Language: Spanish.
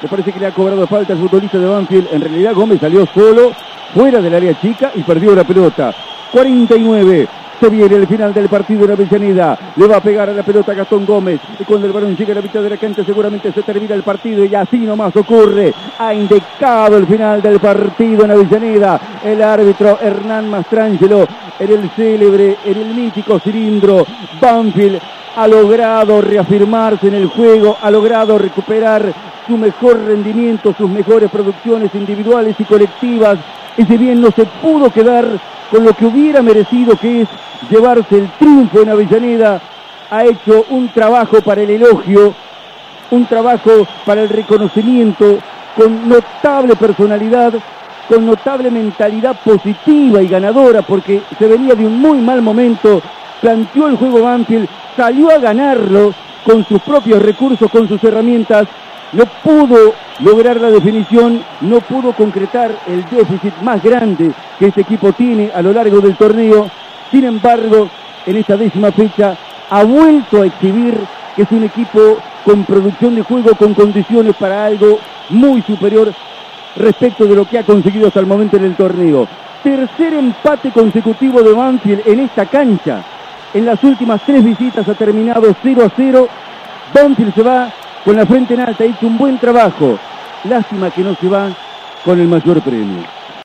Me parece que le ha cobrado falta al futbolista de Banfield. En realidad Gómez salió solo, fuera del área chica y perdió la pelota. 49. Se viene el final del partido en Avellaneda. Le va a pegar a la pelota Gastón Gómez. Y cuando el balón llega a la mitad de la cancha, seguramente se termina el partido. Y así nomás ocurre. Ha indicado el final del partido en Avellaneda. El árbitro Hernán Mastrangelo en el célebre, en el mítico cilindro. Banfield ha logrado reafirmarse en el juego, ha logrado recuperar su mejor rendimiento, sus mejores producciones individuales y colectivas. Y si bien no se pudo quedar con lo que hubiera merecido, que es llevarse el triunfo en Avellaneda, ha hecho un trabajo para el elogio, un trabajo para el reconocimiento, con notable personalidad, con notable mentalidad positiva y ganadora, porque se venía de un muy mal momento, planteó el juego Banfield, salió a ganarlo con sus propios recursos, con sus herramientas, no pudo lograr la definición, no pudo concretar el déficit más grande que este equipo tiene a lo largo del torneo. Sin embargo, en esta décima fecha ha vuelto a exhibir que es un equipo con producción de juego, con condiciones para algo muy superior respecto de lo que ha conseguido hasta el momento en el torneo. Tercer empate consecutivo de Banfield en esta cancha. En las últimas tres visitas ha terminado 0 a 0. Banfield se va con la frente en alta, ha hecho un buen trabajo. Lástima que no se va con el mayor premio.